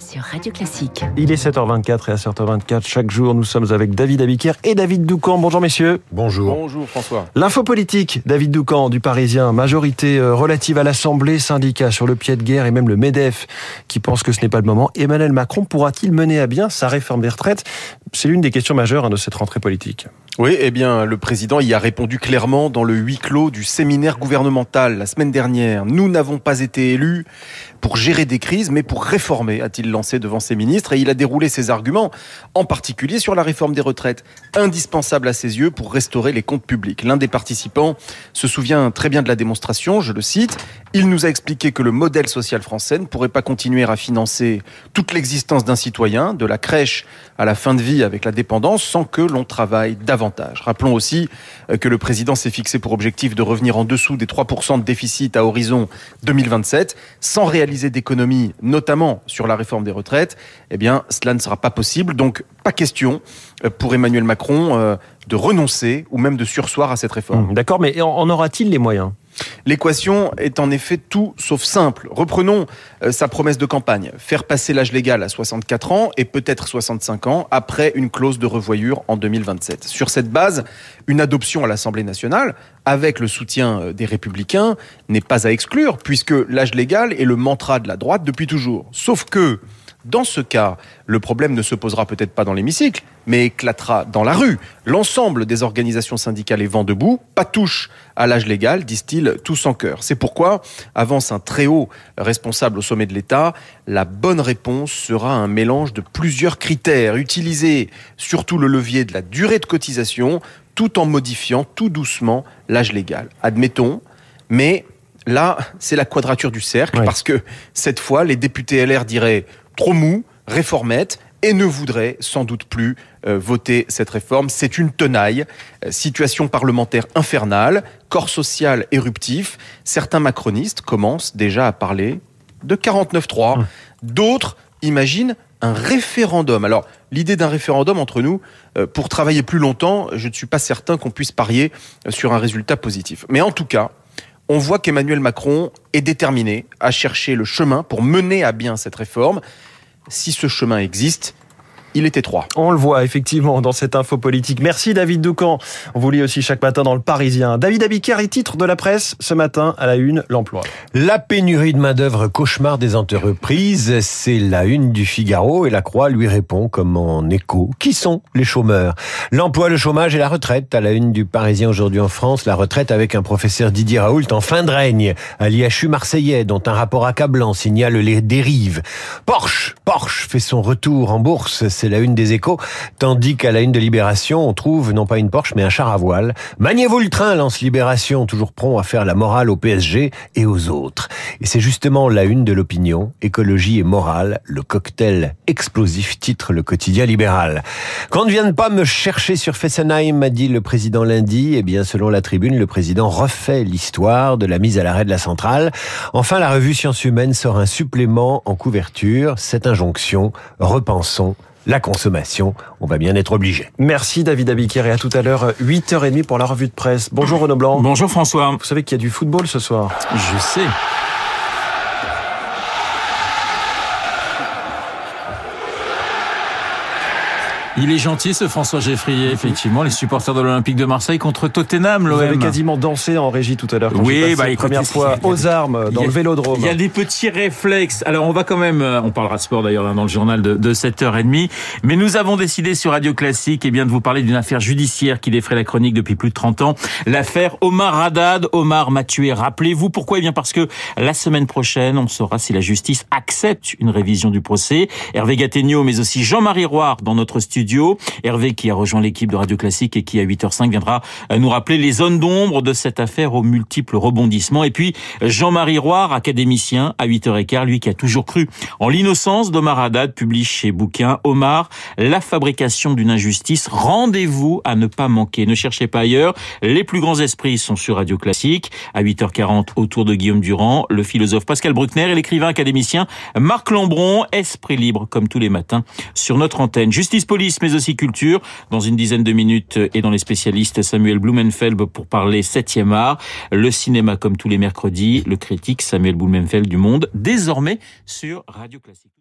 sur Radio Classique. Il est 7h24 et à 7h24, chaque jour, nous sommes avec David Abiker et David Doucan. Bonjour messieurs. Bonjour. Bonjour François. L'info politique, David Doucan du Parisien, majorité euh, relative à l'Assemblée, syndicat sur le pied de guerre et même le MEDEF qui pense que ce n'est pas le moment. Emmanuel Macron pourra-t-il mener à bien sa réforme des retraites? C'est l'une des questions majeures hein, de cette rentrée politique. Oui, eh bien, le président y a répondu clairement dans le huis clos du séminaire gouvernemental la semaine dernière. Nous n'avons pas été élus pour gérer des crises, mais pour réformer, a-t-il lancé devant ses ministres. Et il a déroulé ses arguments, en particulier sur la réforme des retraites, indispensable à ses yeux pour restaurer les comptes publics. L'un des participants se souvient très bien de la démonstration, je le cite. Il nous a expliqué que le modèle social français ne pourrait pas continuer à financer toute l'existence d'un citoyen, de la crèche à la fin de vie avec la dépendance, sans que l'on travaille davantage. Rappelons aussi euh, que le président s'est fixé pour objectif de revenir en dessous des 3% de déficit à horizon 2027, sans réaliser d'économies, notamment sur la réforme des retraites. Eh bien, cela ne sera pas possible. Donc, pas question euh, pour Emmanuel Macron euh, de renoncer ou même de sursoir à cette réforme. D'accord, mais en aura-t-il les moyens? L'équation est en effet tout sauf simple. Reprenons euh, sa promesse de campagne, faire passer l'âge légal à 64 ans et peut-être 65 ans après une clause de revoyure en 2027. Sur cette base, une adoption à l'Assemblée nationale, avec le soutien euh, des républicains, n'est pas à exclure, puisque l'âge légal est le mantra de la droite depuis toujours. Sauf que, dans ce cas, le problème ne se posera peut-être pas dans l'hémicycle, mais éclatera dans la rue. L'ensemble des organisations syndicales est vent debout, pas touche à l'âge légal, disent-ils tous en cœur. C'est pourquoi, avance un très haut responsable au sommet de l'État, la bonne réponse sera un mélange de plusieurs critères, utiliser surtout le levier de la durée de cotisation, tout en modifiant tout doucement l'âge légal. Admettons, mais là, c'est la quadrature du cercle, parce que cette fois, les députés LR diraient trop mou, réformette, et ne voudraient sans doute plus euh, voter cette réforme. C'est une tenaille, euh, situation parlementaire infernale, corps social éruptif. Certains macronistes commencent déjà à parler de 49-3. D'autres imaginent un référendum. Alors, l'idée d'un référendum entre nous, euh, pour travailler plus longtemps, je ne suis pas certain qu'on puisse parier sur un résultat positif. Mais en tout cas, on voit qu'Emmanuel Macron est déterminé à chercher le chemin pour mener à bien cette réforme. Si ce chemin existe, il est étroit. On le voit effectivement dans cette info politique. Merci David Doucan. On vous lit aussi chaque matin dans le Parisien. David Abiker est titre de la presse ce matin à la une, l'emploi. La pénurie de main-d'œuvre cauchemar des entreprises, c'est la une du Figaro et la Croix lui répond comme en écho. Qui sont les chômeurs? L'emploi, le chômage et la retraite. À la une du Parisien aujourd'hui en France, la retraite avec un professeur Didier Raoult en fin de règne à l'IHU marseillais dont un rapport accablant signale les dérives. Porsche, Porsche fait son retour en bourse, c'est la une des échos, tandis qu'à la une de Libération, on trouve non pas une Porsche mais un char à voile. Maniez-vous le train, lance Libération, toujours prompt à faire la morale au PSG et aux autres. Et c'est justement la une de l'opinion, écologie et morale, le cocktail explosif titre le quotidien libéral. Qu'on ne vienne pas me chercher sur Fessenheim, m'a dit le président lundi. Eh bien, selon la tribune, le président refait l'histoire de la mise à l'arrêt de la centrale. Enfin, la revue Sciences Humaines sort un supplément en couverture. Cette injonction, repensons la consommation. On va bien être obligé. Merci David Abiker et à tout à l'heure 8h30 pour la revue de presse. Bonjour Renaud Blanc. Bonjour François. Vous savez qu'il y a du football ce soir. Je sais. Il est gentil ce François Geffrier, effectivement, les supporters de l'Olympique de Marseille contre Tottenham, Vous avez l'OM. quasiment dansé en régie tout à l'heure. Oui, bah, la première fois aux armes dans a- le Vélodrome. Il y a des petits réflexes. Alors on va quand même, euh, on parlera de sport d'ailleurs hein, dans le journal de, de 7h30, mais nous avons décidé sur Radio Classique eh bien, de vous parler d'une affaire judiciaire qui défraie la chronique depuis plus de 30 ans, l'affaire Omar Haddad. Omar m'a tué, rappelez-vous pourquoi? Eh bien parce que la semaine prochaine, on saura si la justice accepte une révision du procès. Hervé Gattegno, mais aussi Jean-Marie Roire dans notre studio. Hervé qui a rejoint l'équipe de Radio Classique et qui à 8h05 viendra euh, nous rappeler les zones d'ombre de cette affaire aux multiples rebondissements. Et puis Jean-Marie Roire, académicien à 8h15, lui qui a toujours cru en l'innocence d'Omar Haddad, publie chez Bouquin Omar, la fabrication d'une injustice. Rendez-vous à ne pas manquer. Ne cherchez pas ailleurs. Les plus grands esprits sont sur Radio Classique. À 8h40, autour de Guillaume Durand, le philosophe Pascal Bruckner et l'écrivain académicien Marc Lambron. Esprit libre, comme tous les matins, sur notre antenne. Justice, police, mais aussi culture. Dans une dizaine de minutes, et dans les spécialistes Samuel Blumenfeld pour parler 7e art. Le cinéma, comme tous les mercredis. Le critique Samuel Blumenfeld du Monde. Désormais sur Radio Classique.